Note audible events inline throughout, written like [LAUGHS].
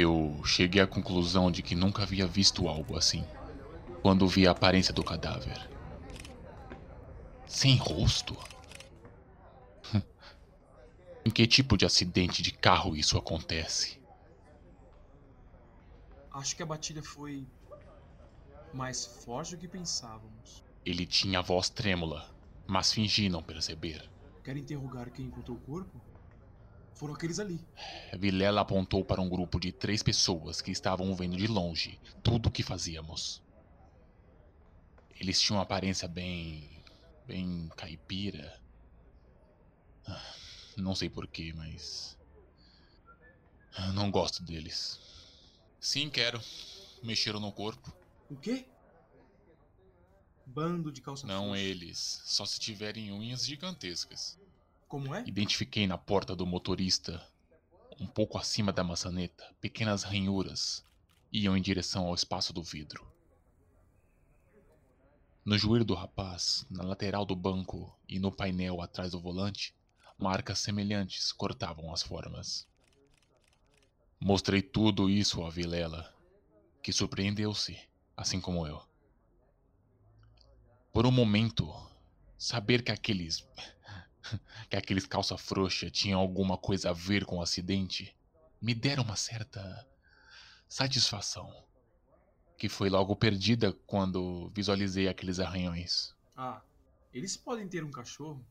Eu cheguei à conclusão de que nunca havia visto algo assim quando vi a aparência do cadáver. Sem rosto? [LAUGHS] em que tipo de acidente de carro isso acontece? Acho que a batida foi mais forte do que pensávamos. Ele tinha a voz trêmula, mas fingi não perceber. Quer interrogar quem encontrou o corpo? Foram aqueles ali. Vilela apontou para um grupo de três pessoas que estavam vendo de longe tudo o que fazíamos. Eles tinham uma aparência bem. bem caipira. Ah, não sei porquê, mas. Não gosto deles. Sim, quero. Mexeram no corpo. O quê? Bando de calça Não eles, só se tiverem unhas gigantescas. Como é? Identifiquei na porta do motorista, um pouco acima da maçaneta, pequenas ranhuras iam em direção ao espaço do vidro. No joelho do rapaz, na lateral do banco e no painel atrás do volante, marcas semelhantes cortavam as formas. Mostrei tudo isso a Vilela, que surpreendeu-se, assim como eu. Por um momento, saber que aqueles que aqueles calça frouxa tinham alguma coisa a ver com o acidente, me deram uma certa satisfação, que foi logo perdida quando visualizei aqueles arranhões. Ah, eles podem ter um cachorro?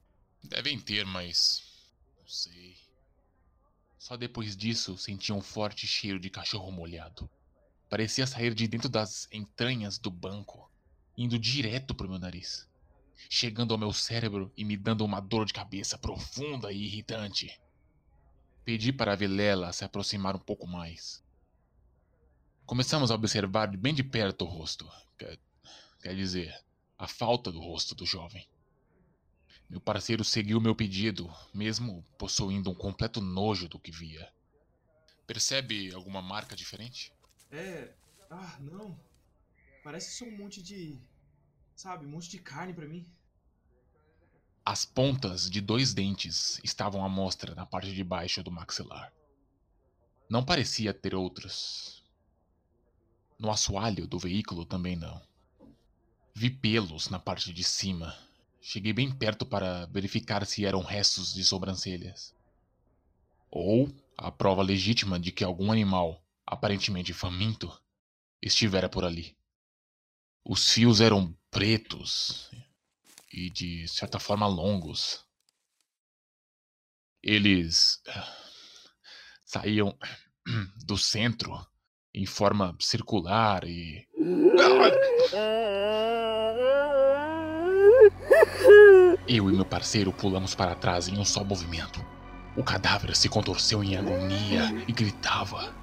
Devem ter, mas não sei. Só depois disso senti um forte cheiro de cachorro molhado. Parecia sair de dentro das entranhas do banco, indo direto pro meu nariz chegando ao meu cérebro e me dando uma dor de cabeça profunda e irritante. Pedi para a Vilela se aproximar um pouco mais. Começamos a observar bem de perto o rosto. Quer, quer dizer, a falta do rosto do jovem. Meu parceiro seguiu meu pedido, mesmo possuindo um completo nojo do que via. Percebe alguma marca diferente? É. Ah, não. Parece só um monte de Sabe, um monte de carne para mim. As pontas de dois dentes estavam à mostra na parte de baixo do maxilar. Não parecia ter outros. No assoalho do veículo também não. Vi pelos na parte de cima. Cheguei bem perto para verificar se eram restos de sobrancelhas. Ou a prova legítima de que algum animal, aparentemente faminto, estivera por ali. Os fios eram pretos e de certa forma longos. Eles ah, saíam do centro em forma circular e. Eu e meu parceiro pulamos para trás em um só movimento. O cadáver se contorceu em agonia e gritava.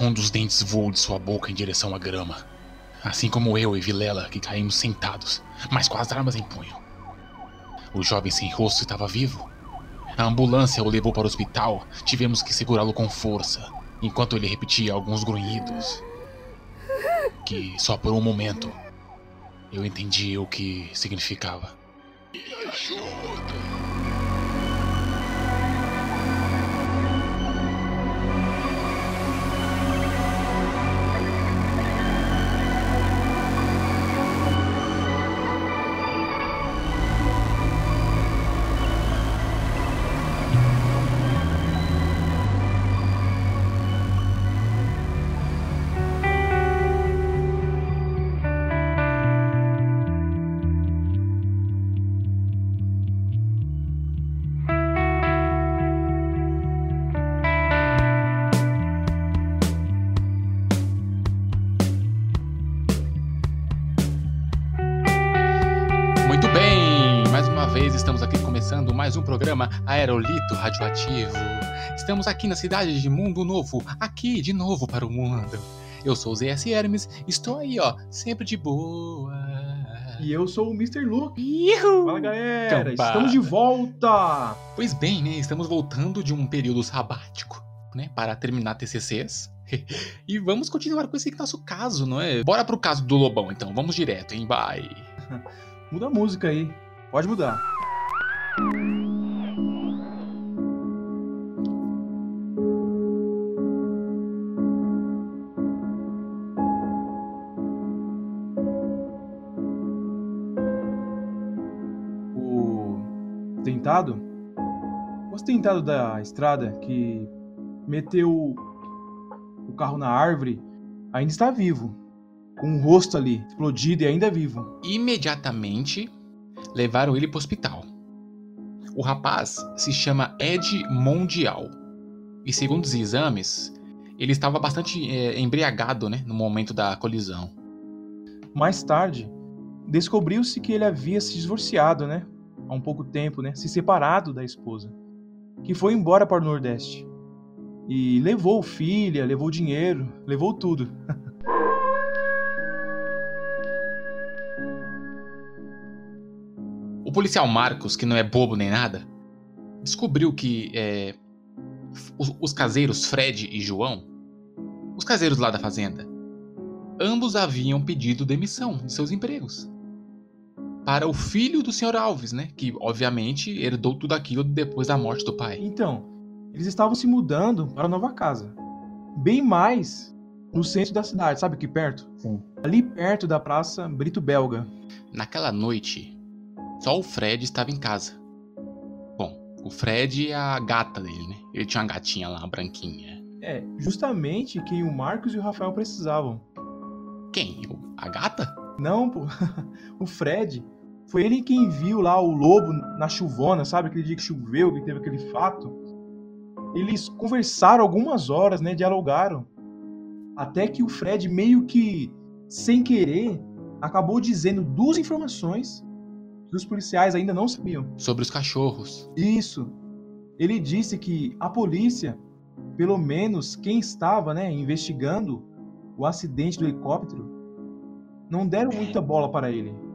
Um dos dentes voou de sua boca em direção à grama assim como eu e Vilela, que caímos sentados, mas com as armas em punho. O jovem sem rosto estava vivo. A ambulância o levou para o hospital, tivemos que segurá-lo com força, enquanto ele repetia alguns grunhidos. Que só por um momento eu entendi o que significava. Programa Aerolito Radioativo. Estamos aqui na cidade de Mundo Novo, aqui de novo para o mundo. Eu sou o ZS Hermes, estou aí, ó, sempre de boa. E eu sou o Mr. Luke. Ihu! Fala galera, Campa. estamos de volta! Pois bem, né? Estamos voltando de um período sabático, né? Para terminar TCCs. [LAUGHS] e vamos continuar com esse nosso caso, não é? Bora pro caso do Lobão então, vamos direto, hein? Bye! [LAUGHS] Muda a música aí, pode mudar. O acidentado da estrada que meteu o carro na árvore ainda está vivo, com o rosto ali explodido e ainda vivo. Imediatamente levaram ele para o hospital. O rapaz se chama Ed Mondial e, segundo os exames, ele estava bastante é, embriagado né, no momento da colisão. Mais tarde, descobriu-se que ele havia se divorciado, né? Há um pouco tempo, né? Se separado da esposa, que foi embora para o Nordeste. E levou filha, levou dinheiro, levou tudo. [LAUGHS] o policial Marcos, que não é bobo nem nada, descobriu que é, os, os caseiros Fred e João, os caseiros lá da fazenda, ambos haviam pedido demissão de seus empregos para o filho do Sr. Alves, né? Que obviamente herdou tudo aquilo depois da morte do pai. Então, eles estavam se mudando para a nova casa. Bem mais no centro da cidade, sabe aqui perto? Sim. Ali perto da Praça Brito Belga. Naquela noite, só o Fred estava em casa. Bom, o Fred é a gata dele, né? Ele tinha uma gatinha lá, uma branquinha. É, justamente quem o Marcos e o Rafael precisavam. Quem? A gata? Não, pô. [LAUGHS] o Fred. Foi ele quem viu lá o lobo na chuvona, sabe? Aquele dia que choveu, que teve aquele fato. Eles conversaram algumas horas, né? Dialogaram. Até que o Fred, meio que sem querer, acabou dizendo duas informações que os policiais ainda não sabiam. Sobre os cachorros. Isso. Ele disse que a polícia, pelo menos quem estava né, investigando o acidente do helicóptero, não deram muita bola para ele.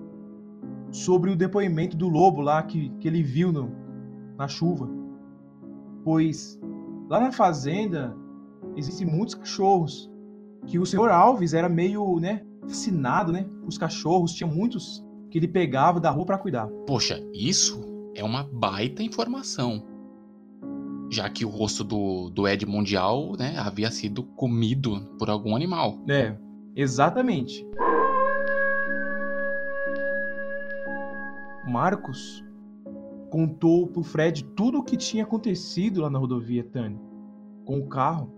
Sobre o depoimento do lobo lá que, que ele viu no, na chuva. Pois lá na fazenda existem muitos cachorros. Que o senhor Alves era meio, né, fascinado, né? Os cachorros, tinha muitos que ele pegava da rua para cuidar. Poxa, isso é uma baita informação. Já que o rosto do, do Ed Mundial, né, havia sido comido por algum animal. É, exatamente. Marcos contou pro Fred tudo o que tinha acontecido lá na rodovia Tânia, com o carro,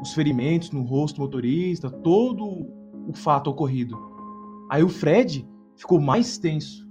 os ferimentos no rosto do motorista, todo o fato ocorrido. Aí o Fred ficou mais tenso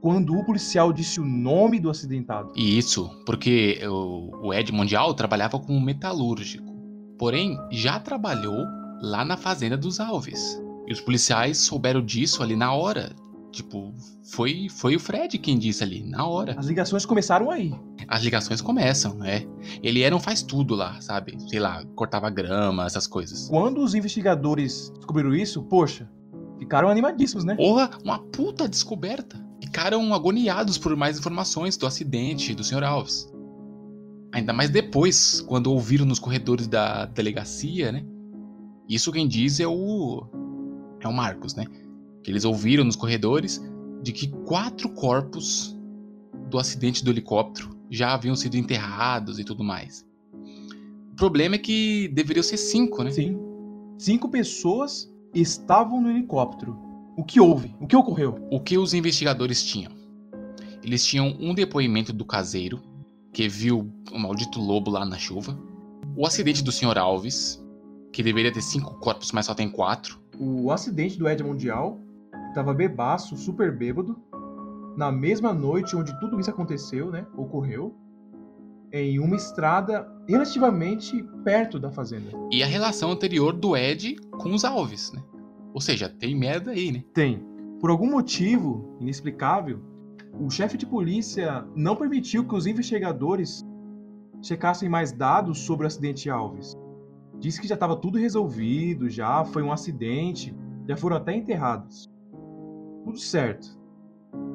quando o policial disse o nome do acidentado. E isso porque o Ed Mundial trabalhava como metalúrgico, porém já trabalhou lá na fazenda dos Alves. E os policiais souberam disso ali na hora, Tipo, foi, foi o Fred quem disse ali, na hora. As ligações começaram aí. As ligações começam, né? Ele era um faz tudo lá, sabe? Sei lá, cortava grama, essas coisas. Quando os investigadores descobriram isso, poxa, ficaram animadíssimos, né? Porra, uma puta descoberta. Ficaram agoniados por mais informações do acidente do Sr. Alves. Ainda mais depois, quando ouviram nos corredores da delegacia, né? Isso quem diz é o. É o Marcos, né? Que eles ouviram nos corredores de que quatro corpos do acidente do helicóptero já haviam sido enterrados e tudo mais. O problema é que deveriam ser cinco, né? Sim. Cinco pessoas estavam no helicóptero. O que houve? O que ocorreu? O que os investigadores tinham? Eles tinham um depoimento do caseiro, que viu o maldito lobo lá na chuva. O acidente do Sr. Alves, que deveria ter cinco corpos, mas só tem quatro. O acidente do Ed Mundial, estava bebaço, super bêbado, na mesma noite onde tudo isso aconteceu, né? Ocorreu, em uma estrada relativamente perto da fazenda. E a relação anterior do Ed com os Alves, né? Ou seja, tem merda aí, né? Tem. Por algum motivo inexplicável, o chefe de polícia não permitiu que os investigadores checassem mais dados sobre o acidente Alves. Disse que já estava tudo resolvido, já foi um acidente, já foram até enterrados tudo certo.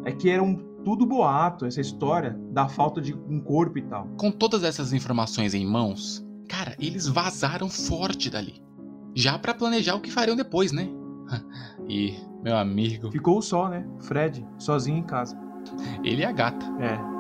É que era um tudo boato, essa história da falta de um corpo e tal. Com todas essas informações em mãos, cara, eles vazaram forte dali. Já para planejar o que fariam depois, né? [LAUGHS] E, meu amigo. Ficou só, né? Fred, sozinho em casa. Ele e a gata. É.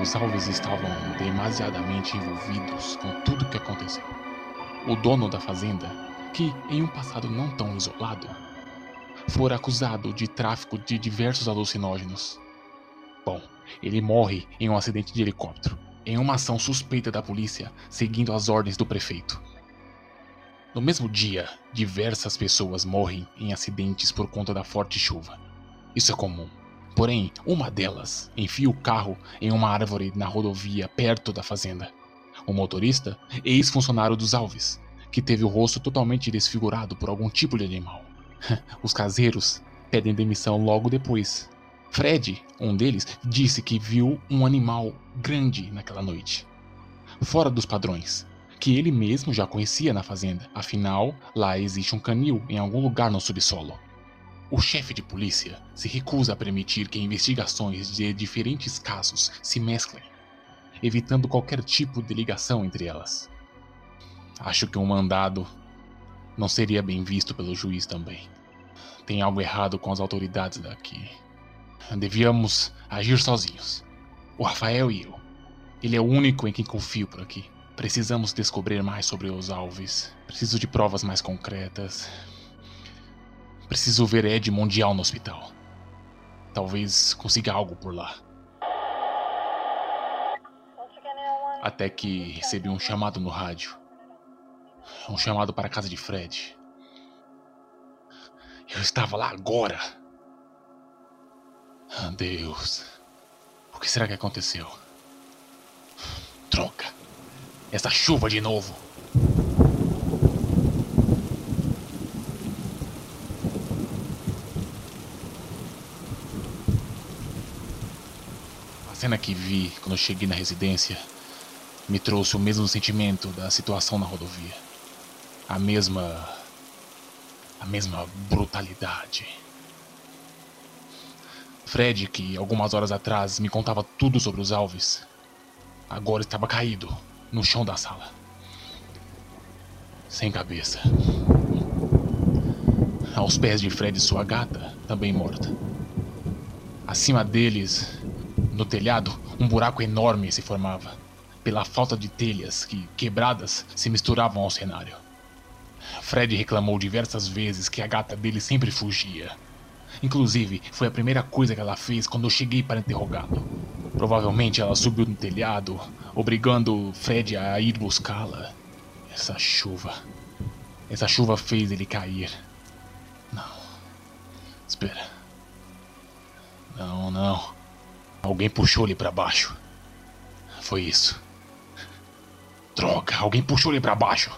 Os Alves estavam demasiadamente envolvidos com tudo o que aconteceu. O dono da fazenda, que em um passado não tão isolado, fora acusado de tráfico de diversos alucinógenos. Bom, ele morre em um acidente de helicóptero, em uma ação suspeita da polícia, seguindo as ordens do prefeito. No mesmo dia, diversas pessoas morrem em acidentes por conta da forte chuva. Isso é comum. Porém, uma delas enfia o carro em uma árvore na rodovia perto da fazenda. O motorista, ex-funcionário dos Alves, que teve o rosto totalmente desfigurado por algum tipo de animal. [LAUGHS] Os caseiros pedem demissão logo depois. Fred, um deles, disse que viu um animal grande naquela noite. Fora dos padrões, que ele mesmo já conhecia na fazenda, afinal, lá existe um canil em algum lugar no subsolo. O chefe de polícia se recusa a permitir que investigações de diferentes casos se mesclem, evitando qualquer tipo de ligação entre elas. Acho que um mandado não seria bem visto pelo juiz também. Tem algo errado com as autoridades daqui. Devíamos agir sozinhos. O Rafael e eu. Ele é o único em quem confio por aqui. Precisamos descobrir mais sobre os alves. Preciso de provas mais concretas. Preciso ver Ed Mundial no hospital. Talvez consiga algo por lá. Até que recebi um chamado no rádio. Um chamado para a casa de Fred. Eu estava lá agora. Deus. O que será que aconteceu? Troca. Essa chuva de novo. Cena que vi quando eu cheguei na residência me trouxe o mesmo sentimento da situação na rodovia. A mesma. a mesma brutalidade. Fred, que algumas horas atrás me contava tudo sobre os alves, agora estava caído no chão da sala. Sem cabeça. Aos pés de Fred sua gata, também morta. Acima deles, no telhado, um buraco enorme se formava, pela falta de telhas que, quebradas, se misturavam ao cenário. Fred reclamou diversas vezes que a gata dele sempre fugia. Inclusive, foi a primeira coisa que ela fez quando eu cheguei para interrogá-lo. Provavelmente ela subiu no telhado, obrigando Fred a ir buscá-la. Essa chuva. Essa chuva fez ele cair. Não. Espera. Não, não. Alguém puxou ele para baixo. Foi isso. Droga, alguém puxou ele para baixo.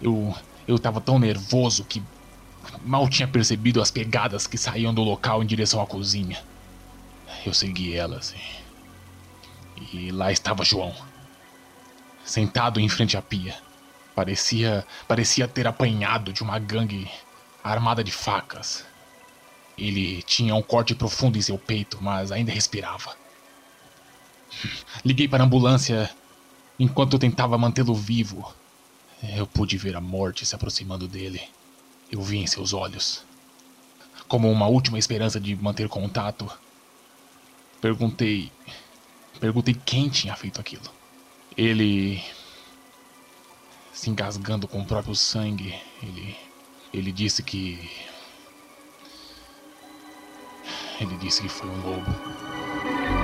Eu eu tava tão nervoso que mal tinha percebido as pegadas que saíam do local em direção à cozinha. Eu segui elas e, e lá estava João, sentado em frente à pia. Parecia, parecia ter apanhado de uma gangue armada de facas. Ele tinha um corte profundo em seu peito, mas ainda respirava. Liguei para a ambulância enquanto tentava mantê-lo vivo. Eu pude ver a morte se aproximando dele. Eu vi em seus olhos. Como uma última esperança de manter contato, perguntei. Perguntei quem tinha feito aquilo. Ele. Se engasgando com o próprio sangue, ele. Ele disse que. Ele disse que foi um lobo.